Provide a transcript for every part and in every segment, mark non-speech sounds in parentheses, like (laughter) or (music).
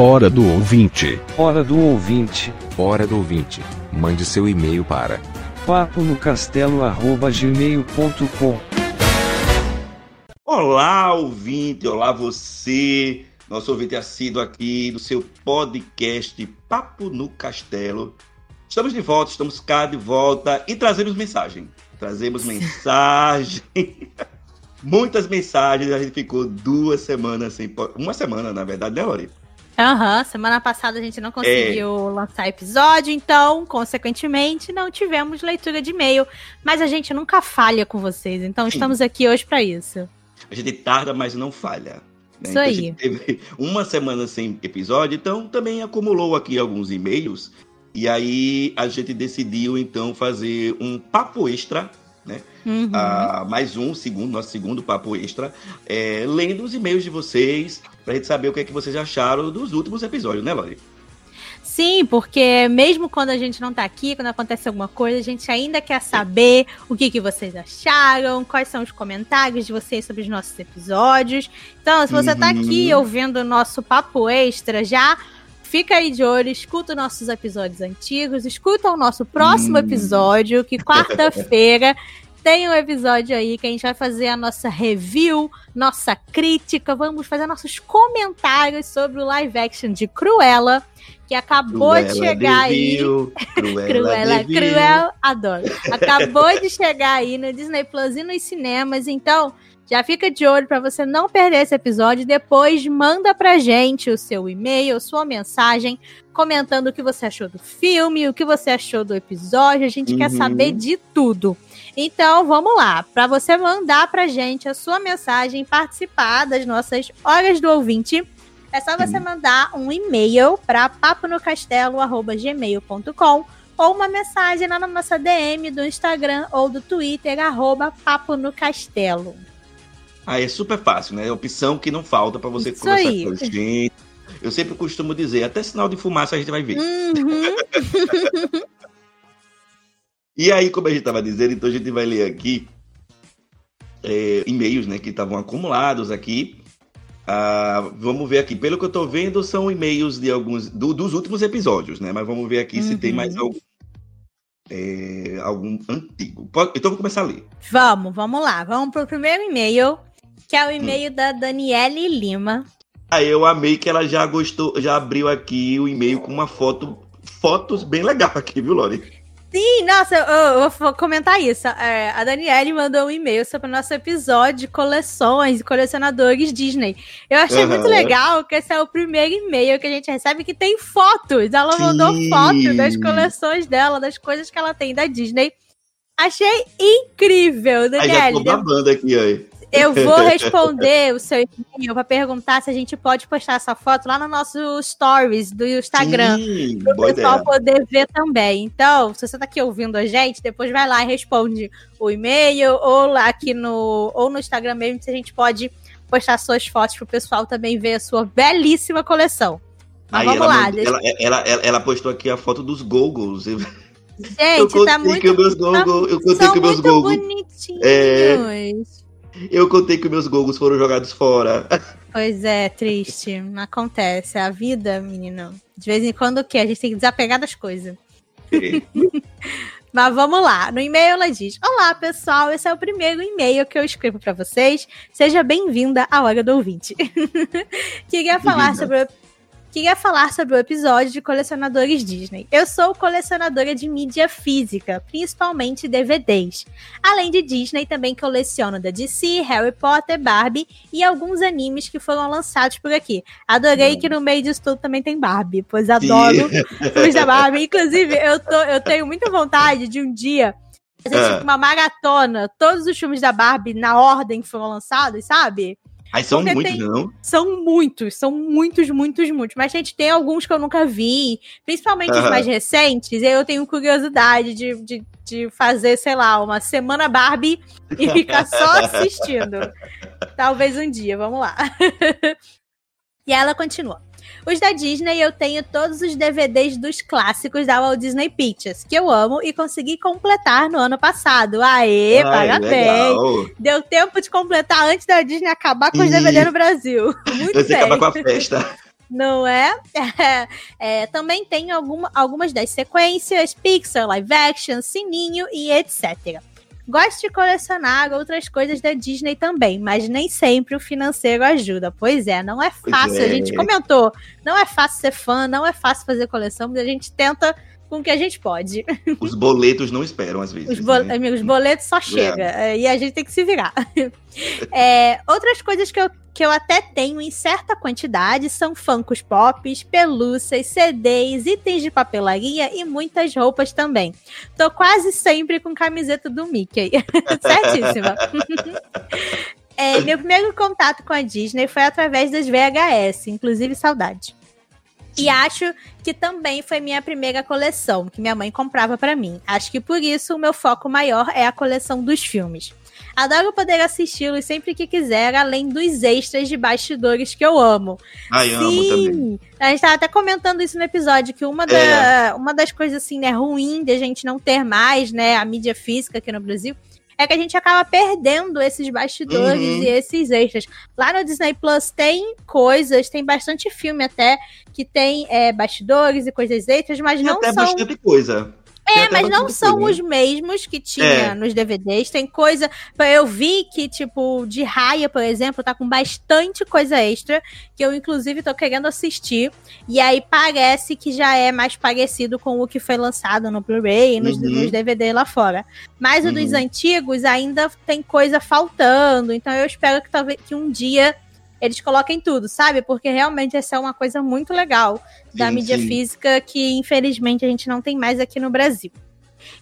Hora do ouvinte. Hora do ouvinte. Hora do ouvinte. Mande seu e-mail para Papo no castelo arroba gmail.com. Olá, ouvinte, olá você, nosso ouvinte assíduo aqui do seu podcast Papo no Castelo. Estamos de volta, estamos cá de volta e trazemos mensagem. Trazemos (laughs) mensagem. (laughs) Muitas mensagens, a gente ficou duas semanas sem. Uma semana, na verdade, né, Lori? Aham, semana passada a gente não conseguiu lançar episódio, então, consequentemente, não tivemos leitura de e-mail. Mas a gente nunca falha com vocês, então Sim. estamos aqui hoje pra isso. A gente tarda, mas não falha. né? Isso Então, a aí. gente teve uma semana sem episódio, então também acumulou aqui alguns e-mails. E aí a gente decidiu então fazer um papo extra, Uhum. ah, mais um, segundo, nosso segundo papo extra, é, lendo os e-mails de vocês, pra gente saber o que é que vocês acharam dos últimos episódios, né, Lori? Sim, porque mesmo quando a gente não tá aqui, quando acontece alguma coisa, a gente ainda quer saber o que, que vocês acharam, quais são os comentários de vocês sobre os nossos episódios. Então, se você tá Uhum. aqui ouvindo o nosso papo extra, já fica aí de olho, escuta os nossos episódios antigos, escuta o nosso próximo Hum. episódio, que quarta-feira (laughs) tem um episódio aí que a gente vai fazer a nossa review, nossa crítica, vamos fazer nossos comentários sobre o live action de Cruella, que acabou de chegar aí. (laughs) Cruella, Cruella, cruel, adoro. Acabou de chegar aí no Disney Plus e nos cinemas, então já fica de olho para você não perder esse episódio. Depois manda pra gente o seu e-mail, sua mensagem, comentando o que você achou do filme, o que você achou do episódio. A gente quer Uhum. saber de tudo. Então vamos lá, para você mandar pra gente a sua mensagem, participar das nossas horas do ouvinte. É só você mandar um e-mail para paponocastelo.gmail.com ou uma mensagem lá na nossa DM do Instagram ou do Twitter, arroba Papo no Castelo. Ah, é super fácil, né? É opção que não falta pra você Isso conversar aí. com a gente. Eu sempre costumo dizer, até sinal de fumaça a gente vai ver. Uhum. (laughs) E aí, como a gente estava dizendo, então a gente vai ler aqui é, e-mails, né, que estavam acumulados aqui. Ah, vamos ver aqui. Pelo que eu estou vendo, são e-mails de alguns do- dos últimos episódios, né? Mas vamos ver aqui se tem Uhum. mais algum, é, algum antigo. Então, eu vou começar a ler. Vamos, vamos lá. Vamos pro primeiro e-mail, que é o e-mail da Daniele Lima. Aí eu amei que ela já gostou, já abriu aqui o e-mail com uma foto, fotos bem legal aqui, viu, Lori? Sim, nossa, eu, eu vou comentar isso. É, a Daniele mandou um e-mail sobre o nosso episódio de coleções e colecionadores Disney. Eu achei Aham. muito legal que esse é o primeiro e-mail que a gente recebe que tem fotos. Ela mandou Sim. foto das coleções dela, das coisas que ela tem da Disney. Achei incrível, Aí já Daniele. tô babando aqui, ó. Eu vou (laughs) responder o seu e-mail para perguntar se a gente pode postar essa foto lá no nosso stories do Instagram para o pessoal ideia. poder ver também. Então, se você tá aqui ouvindo a gente, depois vai lá e responde o e-mail ou lá aqui no ou no Instagram mesmo, se a gente pode postar suas fotos pro pessoal também ver a sua belíssima coleção. Mas Aí vamos ela, lá, mandou- deixa- ela, ela, ela, ela postou aqui a foto dos goggles. eu gente, (laughs) contei tá que muito meus goggles, eu contei são que meus muito goggles, bonitinhos. É. eu contei que meus goggles foram jogados fora. Pois é, triste. Acontece. A vida, menino. De vez em quando o quê? A gente tem que desapegar das coisas. (laughs) Mas vamos lá. No e-mail ela diz: Olá, pessoal. Esse é o primeiro e-mail que eu escrevo para vocês. Seja bem-vinda à Hora do Ouvinte. (laughs) Queria falar sobre o. Queria falar sobre o episódio de colecionadores Disney. Eu sou colecionadora de mídia física, principalmente DVDs. Além de Disney, também coleciono da DC, Harry Potter, Barbie e alguns animes que foram lançados por aqui. Adorei que no meio disso tudo também tem Barbie, pois adoro filmes da Barbie. Inclusive, eu, tô, eu tenho muita vontade de um dia fazer Ah. tipo, uma maratona, todos os filmes da Barbie na ordem que foram lançados, sabe? Aí são Porque muitos, tem- não? São muitos, são muitos, muitos, muitos. Mas, gente, tem alguns que eu nunca vi, principalmente os mais recentes. E aí eu tenho curiosidade de, de, de fazer, sei lá, uma semana Barbie e ficar só (laughs) assistindo. Talvez um dia, vamos lá. (laughs) e ela continua. Os da Disney eu tenho todos os DVDs dos clássicos da Walt Disney Pictures, que eu amo e consegui completar no ano passado. Aê, Ai, parabéns! legal. Deu tempo de completar antes da Disney acabar com os Ih. DVD no Brasil. (laughs) Muito Você bem. acaba com a festa. Não é? (laughs) É, também tem alguma, algumas das sequências, Pixar, live action, Sininho e etc. Gosto de colecionar outras coisas da Disney também, mas nem sempre o financeiro ajuda. Pois é, não é fácil. A é. gente comentou, não é fácil ser fã, não é fácil fazer coleção, mas a gente tenta com o que a gente pode. Os boletos não esperam, às vezes. Os, bo né? amigos, boletos só chega é, e a gente tem que se virar. (laughs) É, outras coisas que eu, que eu até tenho em certa quantidade são funkos pops, pelúcias, CDs, itens de papelaria e muitas roupas também. Tô quase sempre com camiseta do Mickey. (laughs) Certíssima. (laughs) É, meu primeiro contato com a Disney foi através das VHS, inclusive saudade. E acho que também foi minha primeira coleção, que minha mãe comprava pra mim. Acho que por isso o meu foco maior é a coleção dos filmes. Adoro poder assisti-los sempre que quiser, além dos extras de bastidores que eu amo. Ai, amo também. Sim! A gente tava até comentando isso no episódio, que uma, da- É. uma das coisas, assim, né, ruim de a gente não ter mais, né, a mídia física aqui no Brasil, é que a gente acaba perdendo esses bastidores Uhum. e esses extras. Lá no Disney Plus tem coisas, tem bastante filme até, que tem é, bastidores e coisas extras, mas Tem não até são bastante coisa. É, mas não são né? os mesmos que tinha É. nos DVDs. Tem coisa. Eu vi que, tipo, de Raia, por exemplo, tá com bastante coisa extra. Que eu, inclusive, tô querendo assistir. E aí parece que já é mais parecido com o que foi lançado no Blu-ray e nos, Uhum. nos DVD lá fora. Mas o dos Uhum. antigos ainda tem coisa faltando. Então eu espero que talvez que um dia. Eles coloquem tudo, sabe? Porque realmente essa é uma coisa muito legal da Sim, mídia sim. física que infelizmente a gente não tem mais aqui no Brasil.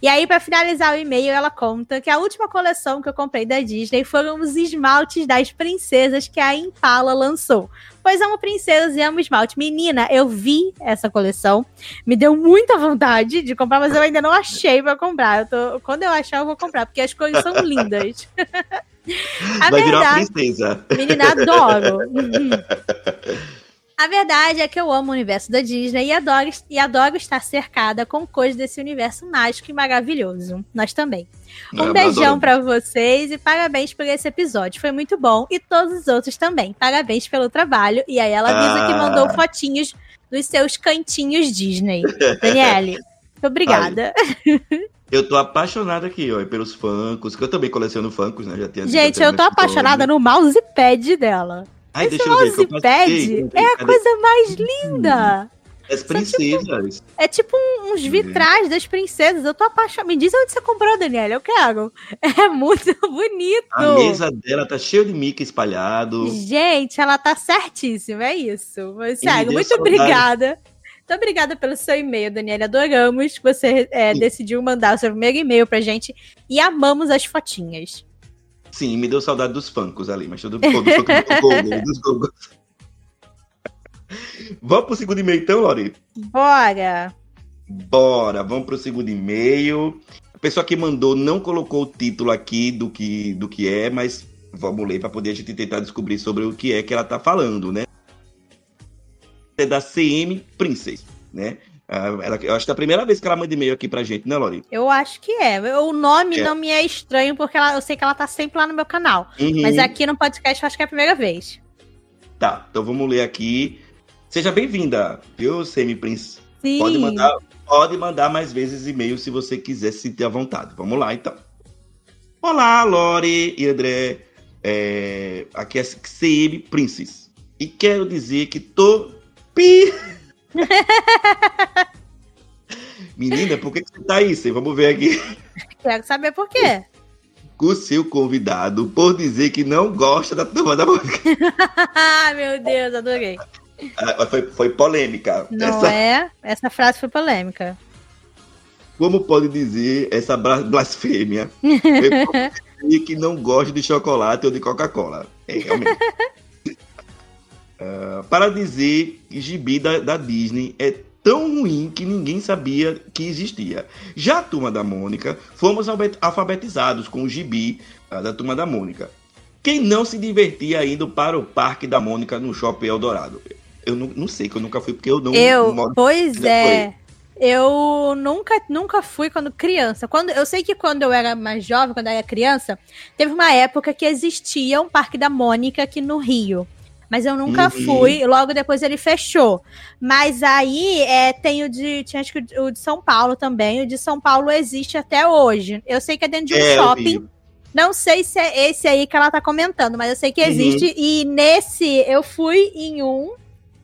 E aí, pra finalizar o e-mail, ela conta que a última coleção que eu comprei da Disney foram os esmaltes das princesas que a Impala lançou. Pois amo princesas e amo esmalte. Menina, eu vi essa coleção, me deu muita vontade de comprar, mas eu ainda não achei pra comprar. Eu tô- quando eu achar, eu vou comprar, porque as cores são (laughs) lindas. (laughs) (laughs) a Vai virar uma verdade, princesa. Menina, adoro. (laughs) A verdade é que eu amo o universo da Disney e adoro, e adoro estar cercada com coisas desse universo mágico e maravilhoso. Nós também. Um Eu beijão pra vocês e parabéns por esse episódio. Foi muito bom. E todos os outros também. Parabéns pelo trabalho. E aí ela avisa que Ah. mandou fotinhos dos seus cantinhos Disney. (laughs) Daniele, muito obrigada. Eu tô apaixonado aqui, ó, pelos Funkos, que eu também coleciono Funkos, né? Já tenho Gente, eu tô apaixonada no mousepad dela. Ai, Esse deixa eu ver. que eu mousepad é a coisa mais linda. As princesas. É tipo uns vitrais das princesas. Eu tô apaixonada. Me diz onde você comprou, Daniela. Eu quero. (laughs) É muito (laughs) bonito. A mesa dela tá cheia de Mickey espalhado. Gente, ela tá certíssima. É isso. Sério, muito obrigada. Muito obrigada pelo seu e-mail, Daniela. Adoramos que você é, decidiu mandar o seu primeiro e-mail pra gente. E amamos as fotinhas. Sim, me deu saudade dos Funkos ali, mas tudo do Google, dos Google. (laughs) Vamos pro segundo e-mail então, Lori? Bora! Bora, vamos pro segundo e-mail. A pessoa que mandou não colocou o título aqui do que, do que é, mas vamos ler para poder a gente tentar descobrir sobre o que é que ela tá falando, né? É da CM Princess, né? Ah, ela, eu acho que é a primeira vez que ela manda e-mail aqui pra gente, né, Lori? Eu acho que é. O nome É. não me é estranho, porque ela- eu sei que ela tá sempre lá no meu canal. Uhum. Mas aqui no podcast eu acho que é a primeira vez. Tá, então vamos ler aqui. Seja bem-vinda, viu, CM Princess? Sim. Pode mandar, pode mandar mais vezes e-mail se você quiser se sentir à vontade. Vamos lá, então. Olá, Lore e André. É, aqui é CM Princess. E quero dizer que tô... Pi... (laughs) Menina, por que, que você tá aí? Cê? Vamos ver aqui. Quero saber por quê. Com o seu convidado por dizer que não gosta da turma da música. Ah, (laughs) meu Deus, adorei. Ah, Foi, foi polêmica. Não Essa- é? Essa frase foi polêmica. Como pode dizer essa bla- blasfêmia? (laughs) Eu posso dizer que não gosto de chocolate ou de Coca-Cola. É, realmente. Ah, para dizer que gibi da, da Disney é tão ruim que ninguém sabia que existia. Já a Turma da Mônica, fomos alfabet- alfabetizados com o gibi ah, da Turma da Mônica. Quem não se divertia indo para o Parque da Mônica no Shopping Eldorado? Eu não, não sei, que eu nunca fui, porque eu não Eu, moro pois é. Eu nunca, nunca fui quando criança. Quando, eu sei que quando eu era mais jovem, quando eu era criança, teve uma época que existia um Parque da Mônica aqui no Rio. Mas eu nunca Uhum. fui, logo depois ele fechou. Mas aí é, tem o de. Tinha acho que o de- São Paulo também. O de São Paulo existe até hoje. Eu sei que é dentro de um É, shopping. Não sei se é esse aí que ela tá comentando, mas eu sei que Uhum. existe. E nesse, eu fui em um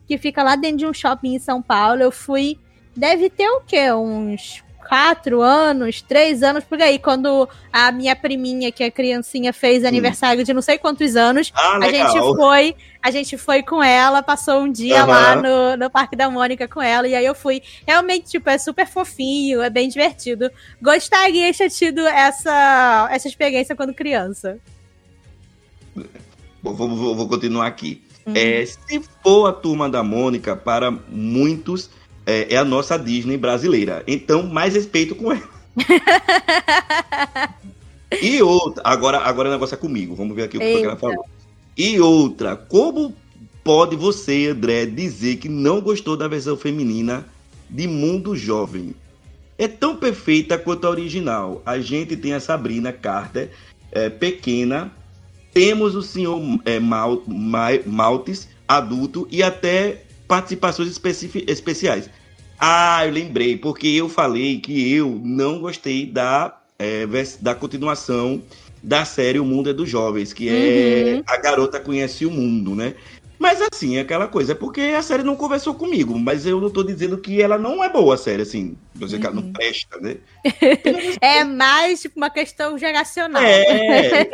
que fica lá dentro de um shopping em São Paulo. Eu fui. Deve ter o quê? Uns quatro anos, três anos por aí. Quando a minha priminha, que é criancinha, fez aniversário de não sei quantos anos. Ah, A gente foi, a gente foi com ela, passou um dia Aham. lá no, no Parque da Mônica com ela, e aí eu fui. Realmente, tipo, é super fofinho, é bem divertido. Gostaria de ter tido essa, essa experiência quando criança. Vou, vou- vou- vou continuar aqui. Uhum. É, se for a turma da Mônica, para muitos, é, é a nossa Disney brasileira. Então, mais respeito com ela. (laughs) e outra, agora, agora o negócio é comigo. Vamos ver aqui o que que ela falou. E outra, como pode você, André, dizer que não gostou da versão feminina de Mundo Jovem? É tão perfeita quanto a original. A gente tem a Sabrina Carter, é, pequena, temos o senhor é, Mal, Ma- Maltes, adulto, e até participações especi- especiais. Ah, eu lembrei, porque eu falei que eu não gostei da, é, da continuação da série O Mundo é dos Jovens, que é Uhum. A Garota Conhece o Mundo, né? Mas assim, é aquela coisa, é porque a série não conversou comigo, mas eu não tô dizendo que ela não é boa, a série, assim, você ela não Uhum. presta, né? (laughs) É mais tipo uma questão geracional. É,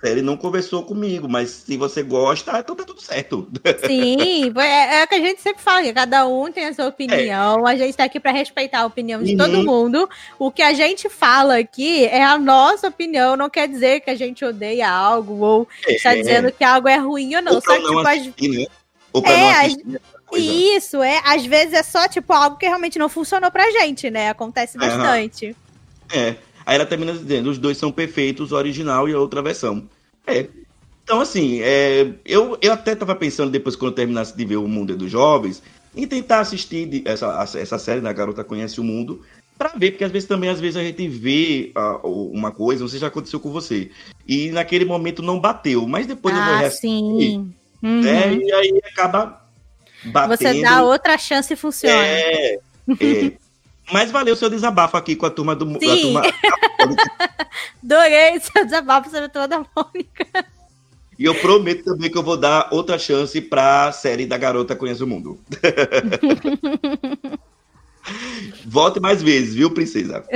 série não conversou comigo, mas se você gosta, então tá tudo certo. Sim, é, é o que a gente sempre fala, que cada um tem a sua opinião, a gente tá aqui para respeitar a opinião de Uhum. todo mundo. O que a gente fala aqui é a nossa opinião, não quer dizer que a gente odeia algo ou está dizendo que algo é ruim ou não. Ou Só que, não tipo, assistir, né? Ou pra É, não as- assistir essa coisa. isso, é, às vezes é só, tipo, algo que realmente não funcionou pra gente, né? Acontece bastante. É. Aí ela termina dizendo, os dois são perfeitos, o original e a outra versão. É. Então, assim, é, eu, eu até tava pensando, depois quando eu terminasse de ver O Mundo é dos Jovens, em tentar assistir de- essa, essa série, né, A Garota Conhece o Mundo, pra ver, porque às vezes também, às vezes a gente vê ah, uma coisa, não sei se já aconteceu com você, e naquele momento não bateu, mas depois eu vou ah, reassistir, sim. Uhum. né, e aí acaba batendo. Você dá outra chance e funciona. É, é. (laughs) Mas valeu o seu desabafo aqui com a turma do. a Sim. turma- (laughs) Adorei seu desabafo sobre a Mônica. E eu prometo também que eu vou dar outra chance pra série da Garota Conhece o Mundo. (laughs) Volte mais vezes, viu, princesa? (laughs)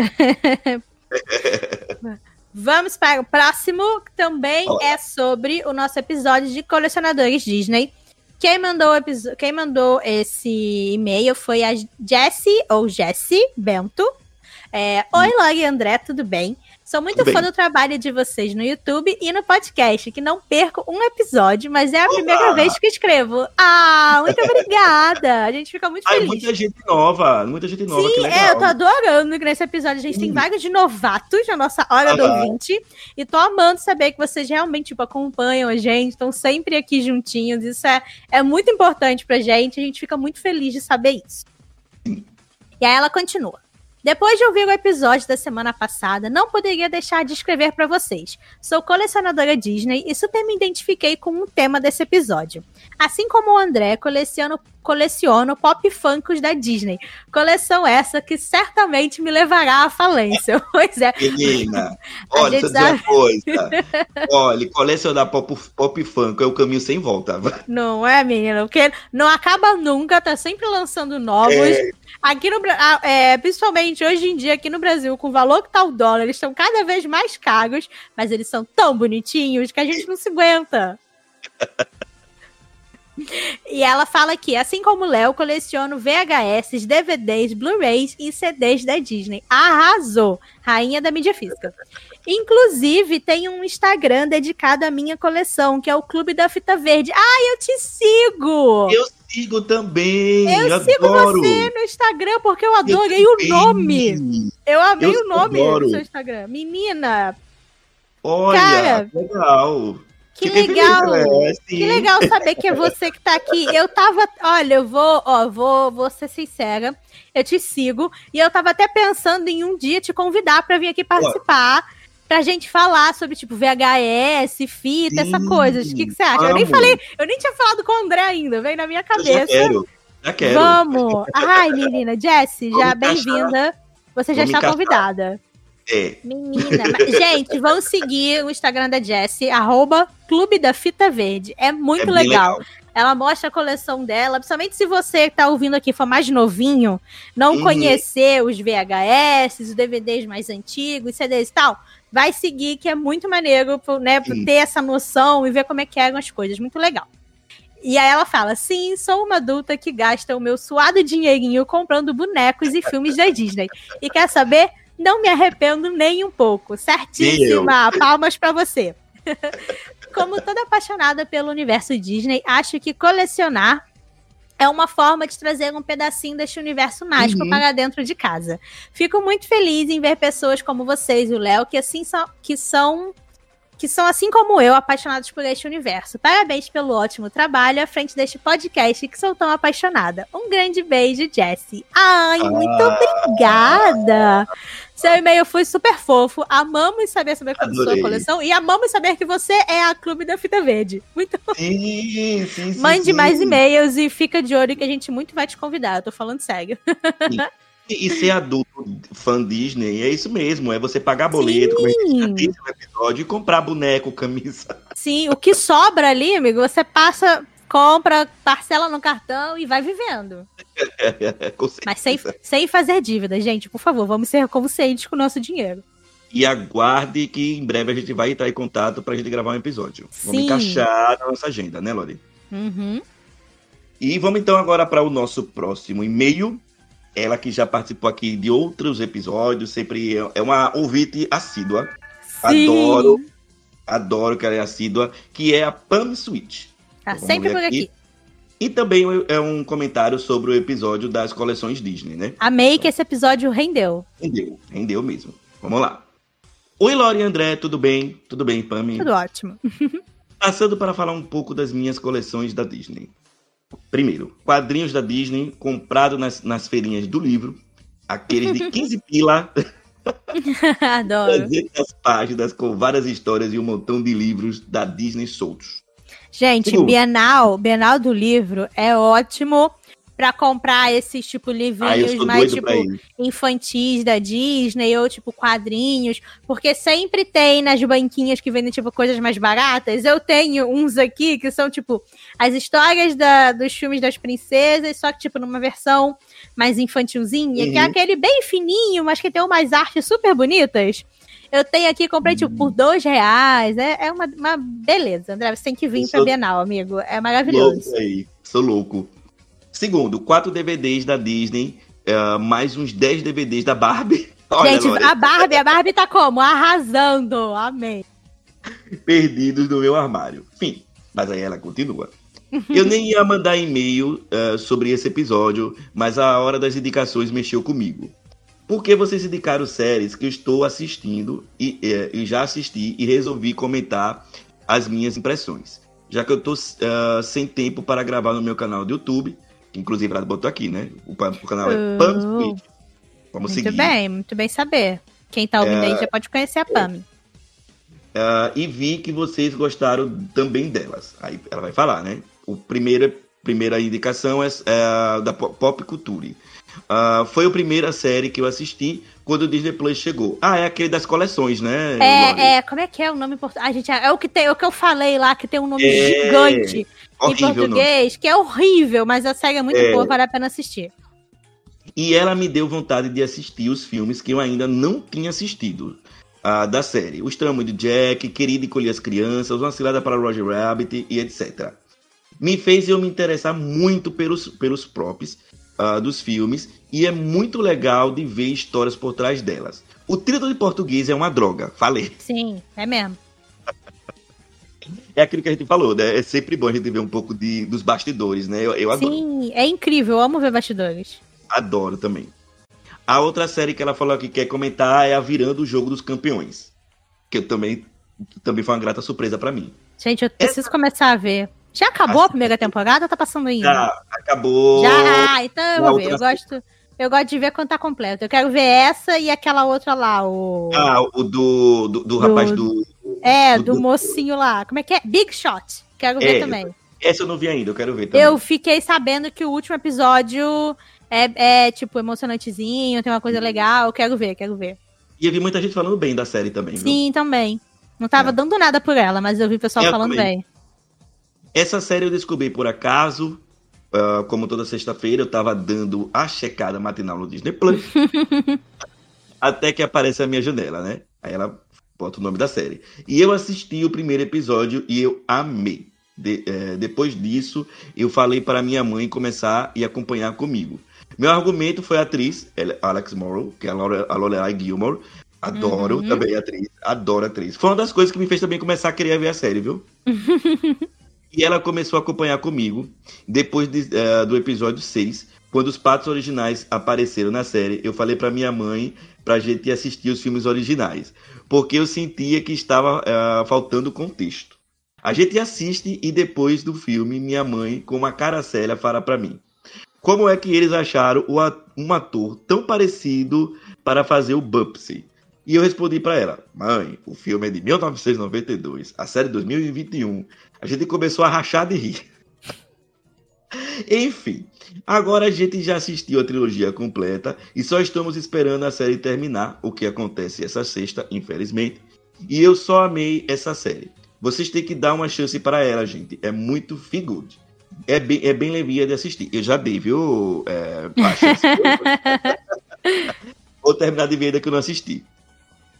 Vamos para o próximo, que também Olha. é sobre o nosso episódio de colecionadores Disney. Quem mandou, quem mandou esse e-mail foi a Jessie, ou Jessie Bento. É, Oi, Log André, tudo bem? Sou muito Tudo fã bem. do trabalho de vocês no YouTube e no podcast, que não perco um episódio, mas é a Oba! primeira vez que escrevo. Ah, muito (laughs) obrigada! A gente fica muito Ai, feliz. muita gente nova, muita gente nova, Sim, é, eu tô adorando que nesse episódio a gente tem Hum. vários de novatos na nossa hora do ouvinte. E tô amando saber que vocês realmente, tipo, acompanham a gente, estão sempre aqui juntinhos. Isso é, é muito importante pra gente. A gente fica muito feliz de saber isso. E aí ela continua. Depois de ouvir o episódio da semana passada, não poderia deixar de escrever para vocês. Sou colecionadora Disney e super me identifiquei com o tema desse episódio. Assim como o André, coleciono, coleciono pop funkos da Disney. Coleção essa que certamente me levará à falência. (laughs) Pois é. Menina, (laughs) olha, deixa eu dizer uma coisa. (laughs) Olha, colecionar pop, pop funk é o caminho sem volta. Não é, menina? Porque não acaba nunca, tá sempre lançando novos. É, Aqui no é, principalmente hoje em dia, aqui no Brasil, com o valor que tá o dólar, eles estão cada vez mais caros, mas eles são tão bonitinhos que a gente não se aguenta. E ela fala aqui, assim como o Léo, coleciono VHS, DVDs, Blu-rays e CDs da Disney. Arrasou! Rainha da mídia física. Inclusive, tem um Instagram dedicado à minha coleção, que é o Clube da Fita Verde. Ah, eu te sigo! Eu sigo também. Eu sigo adoro. você no Instagram porque eu adorei Eu o nome. Eu amei Eu o nome adoro. do seu Instagram. Menina, Olha, Cara, legal. Que Fiquei legal. né? Sim. Que legal saber que é você que tá aqui. Eu tava. Olha, eu vou, ó, vou, vou ser sincera. Eu te sigo. E eu tava até pensando em um dia te convidar pra vir aqui participar. Pra gente falar sobre, tipo, VHS, fita, essa Sim, coisa. O que, que você acha? Eu nem amo. falei, eu nem tinha falado com o André ainda, veio na minha Eu já cabeça. quero. Já quero. Vamos! Ai, menina, Jessie, já bem-vinda. Você já Vou está convidada. É. Menina, mas- gente, vão seguir o Instagram da Jessie, arroba Clube da Fita Verde. É muito é bem legal. Ela mostra a coleção dela, principalmente se você que tá ouvindo aqui for mais novinho, não Uhum. conhecer os VHS, os DVDs mais antigos, CDs e tal, vai seguir que é muito maneiro, né, Sim. ter essa noção e ver como é que eram as coisas, muito legal. E aí ela fala: sim, sou uma adulta que gasta o meu suado dinheirinho comprando bonecos e filmes da Disney. E quer saber? Não me arrependo nem um pouco. Certíssima! Palmas pra você. (laughs) Como toda apaixonada pelo universo Disney, acho que colecionar é uma forma de trazer um pedacinho deste universo mágico Uhum. para dentro de casa. Fico muito feliz em ver pessoas como vocês e o Léo que assim são, que são que são assim como eu apaixonados por este universo. Parabéns pelo ótimo trabalho à frente deste podcast que sou tão apaixonada. Um grande beijo, Jessie. Ai, muito Ah. obrigada. Seu e-mail foi super fofo. Amamos saber sobre a sua coleção e amamos saber que você é a Clube da Fita Verde. Muito Sim, sim, sim. Mande sim. mais e-mails e fica de olho que a gente muito vai te convidar. Eu tô falando sério. E, e ser adulto fã Disney é isso mesmo. É você pagar boleto, como a gente já disse no episódio, e comprar boneco, camisa. Sim, o que sobra ali, amigo, você passa, compra, parcela no cartão e vai vivendo. (laughs) Mas sem, sem fazer dívida, gente. Por favor, vamos ser conscientes com o nosso dinheiro. E aguarde que em breve a gente vai entrar em contato pra gente gravar um episódio. Vamos Sim. encaixar na nossa agenda, né, Lori? Uhum. E vamos então agora para o nosso próximo e-mail. Ela que já participou aqui de outros episódios, sempre é- é uma ouvinte assídua. Sim. Adoro, adoro que ela é assídua, que é a Pam Switch. Tá Vamos sempre por aqui. aqui. E também é um comentário sobre o episódio das coleções Disney, né? Amei que esse episódio rendeu. Rendeu, rendeu mesmo. Vamos lá. Oi, Lori e André, tudo bem? Tudo bem, Pam? Tudo ótimo. (laughs) Passando para falar um pouco das minhas coleções da Disney. Primeiro, quadrinhos da Disney comprado nas, nas feirinhas do livro. Aqueles de 15 (laughs) pila, Adoro. 300 páginas com várias histórias e um montão de livros da Disney soltos. Gente, Segundo. Bienal, Bienal do livro é ótimo pra comprar esses tipo Ah, livrinhos sou mais tipo infantis da Disney ou tipo quadrinhos, porque sempre tem nas banquinhas que vendem tipo coisas mais baratas. Eu tenho uns aqui que são tipo as histórias da- dos filmes das princesas, só que tipo numa versão mais infantilzinha, que é Uhum. aquele bem fininho, mas que tem umas artes super bonitas. Eu tenho aqui, comprei tipo por dois reais. É, é uma, uma beleza, André. Você tem que vir Eu pra Bienal, amigo. É maravilhoso. Louco aí, sou louco. Segundo, quatro DVDs da Disney, eh, mais uns 10 DVDs da Barbie. (laughs) Olha, Gente, Lori, a Barbie, a Barbie tá como? Arrasando. Amém. perdidos no meu armário. Enfim, mas aí ela continua. Eu nem ia mandar e-mail eh, sobre esse episódio, mas a hora das indicações mexeu comigo. Por que vocês indicaram séries que eu estou assistindo e, eh, e já assisti e resolvi comentar as minhas impressões? Já que eu tô eh, sem tempo para gravar no meu canal do YouTube, que inclusive ela botou aqui, né? O, o canal é Oh. Pam Squid. Vamos Muito seguir. bem, muito bem saber. Quem tá ouvindo É. aí já pode conhecer a Pam. Ah, e vi que vocês gostaram também delas. Aí ela vai falar, né? O primeiro, primeira indicação é, é da Po- Pop Culture. Ah, foi a primeira série que eu assisti quando o Disney Plus chegou. Ah, é aquele das coleções, né? É, é, como é que é o nome em português? Ah, gente, é o que tem, é o que eu falei lá, que tem um nome É, gigante em Horrível, não. português, que é horrível, mas a série é muito É. boa, vale a pena assistir. E ela me deu vontade de assistir os filmes que eu ainda não tinha assistido ah, da série. Os Tramos de Jack, Querido e Colher as Crianças, Uma Cilada para Roger Rabbit e etc. me fez eu me interessar muito pelos, pelos props uh, dos filmes e é muito legal de ver histórias por trás delas. O título de português é uma droga, falei. Sim, é mesmo. É aquilo que a gente falou, né? É sempre bom a gente ver um pouco de, dos bastidores, né? Eu, eu adoro. Sim, é incrível, eu amo ver bastidores. Adoro também. A outra série que ela falou que quer comentar é a Virando o Jogo dos Campeões. Que eu também, também foi uma grata surpresa para mim. Gente, eu preciso Essa... começar a ver. Já acabou a primeira temporada ou tá passando ainda? Já, acabou. Já, então eu vou ver. Eu gosto, eu gosto de ver quando tá completo. Eu quero ver essa e aquela outra lá, o. Ah, o do, do, do rapaz do. É, do, do, mocinho lá. Como é que é? Big Shot. Quero ver é, também. Essa eu não vi ainda, eu quero ver também. Eu fiquei sabendo que o último episódio é, é tipo, emocionantezinho, tem uma coisa legal. Quero ver, quero ver. E eu vi muita gente falando bem da série também, Sim, viu? também. Não tava é. dando nada por ela, mas eu vi o pessoal eu falando também. bem. Essa série eu descobri por acaso. Uh, como toda sexta-feira, eu tava dando a checada matinal no Disney Plus. (laughs) até que aparece a minha janela, né? Aí ela bota o nome da série. E eu assisti o primeiro episódio e eu amei. De, é, depois disso, eu falei para minha mãe começar e acompanhar comigo. Meu argumento foi a atriz, Alex Morrow, que é a Lorelai Gilmore. Adoro uhum. também a atriz, adoro a atriz. Foi uma das coisas que me fez também começar a querer ver a série, viu? (laughs) e ela começou a acompanhar comigo depois de, uh, do episódio 6, quando os patos originais apareceram na série. Eu falei para minha mãe pra gente assistir os filmes originais, porque eu sentia que estava uh, faltando contexto. A gente assiste e depois do filme, minha mãe, com uma cara séria, fala para mim: como é que eles acharam um ator tão parecido para fazer o Bubsy? E eu respondi para ela: Mãe, o filme é de 1992, a série 2021. A gente começou a rachar de rir. Enfim, agora a gente já assistiu a trilogia completa e só estamos esperando a série terminar, o que acontece essa sexta, infelizmente. E eu só amei essa série. Vocês têm que dar uma chance para ela, gente. É muito good é bem, é bem levia de assistir. Eu já dei, viu, é, (laughs) Vou terminar de ver ainda que eu não assisti.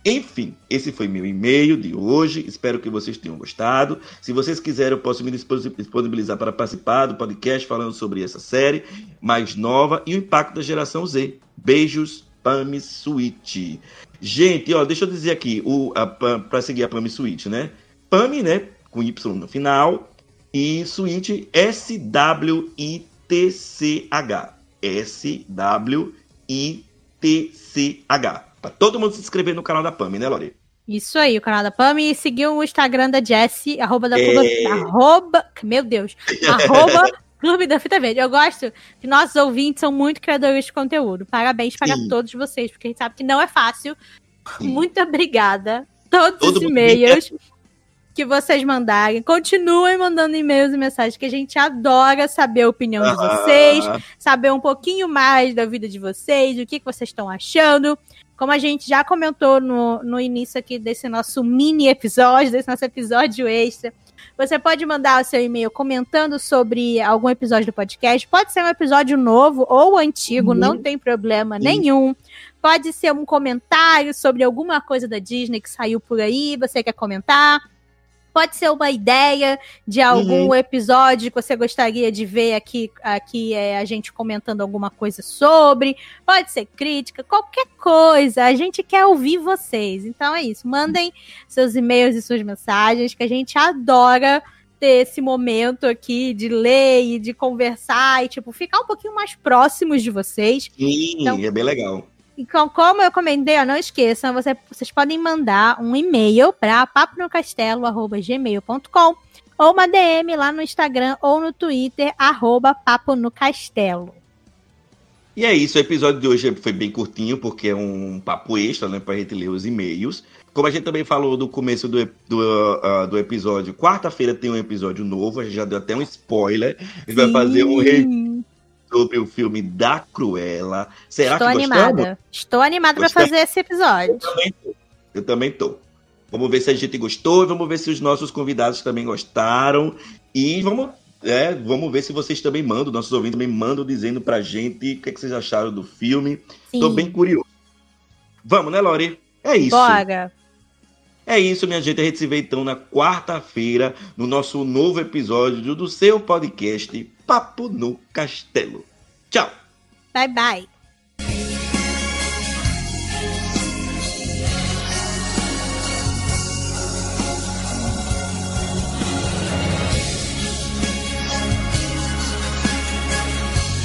Enfim, esse foi meu e-mail de hoje. Espero que vocês tenham gostado. Se vocês quiserem, eu posso me disponibilizar para participar do podcast falando sobre essa série mais nova e o impacto da geração Z. Beijos, Pami Suite. Gente, ó, deixa eu dizer aqui, para seguir a Pami Suite, né? Pami, né? Com Y no final e suíte S-W-I-T-C-H. S-W-I-T-C-H. Pra todo mundo se inscrever no canal da Pami, né, Lori? Isso aí, o canal da Pami. E seguir o Instagram da Jessie, arroba da é... arroba, meu Deus, (laughs) arroba Clube da Fita Verde. Eu gosto que nossos ouvintes são muito criadores de conteúdo. Parabéns para Sim. todos vocês, porque a gente sabe que não é fácil. Sim. Muito obrigada. Todos Todo os e-mails que vocês mandarem. Continuem mandando e-mails e mensagens, que a gente adora saber a opinião de vocês, saber um pouquinho mais da vida de vocês, o que, que vocês estão achando. Como a gente já comentou no, no início aqui desse nosso mini episódio, desse nosso episódio extra, você pode mandar o seu e-mail comentando sobre algum episódio do podcast. Pode ser um episódio novo ou antigo, uhum. não tem problema nenhum. Pode ser um comentário sobre alguma coisa da Disney que saiu por aí, você quer comentar pode ser uma ideia de algum uhum. episódio que você gostaria de ver aqui, aqui é, a gente comentando alguma coisa sobre, pode ser crítica, qualquer coisa. A gente quer ouvir vocês. Então é isso. Mandem seus e-mails e suas mensagens, que a gente adora ter esse momento aqui de ler e de conversar e, tipo, ficar um pouquinho mais próximos de vocês. Sim, então, é bem legal. Então, como eu comentei, ó, não esqueçam, você, vocês podem mandar um e-mail para paponocastelo.gmail.com ou uma DM lá no Instagram ou no Twitter, arroba Papo no Castelo. E é isso, o episódio de hoje foi bem curtinho, porque é um papo extra, né, pra gente ler os e-mails. Como a gente também falou no começo do, do, uh, do episódio, quarta-feira tem um episódio novo, a gente já deu até um spoiler. A gente Sim. vai fazer um review sobre o filme da Cruella. Será Estou que animada. Estou animada para fazer esse episódio. Eu também, tô. Eu também tô. Vamos ver se a gente gostou e vamos ver se os nossos convidados também gostaram. E vamos, é, vamos ver se vocês também mandam, nossos ouvintes também mandam dizendo pra gente o que, é que vocês acharam do filme. Sim. Tô bem curioso. Vamos, né, Lori? É isso. Bora. É isso, minha gente. A gente se vê então na quarta-feira no nosso novo episódio do seu podcast Papo no Castelo. Tchau. Bye, bye.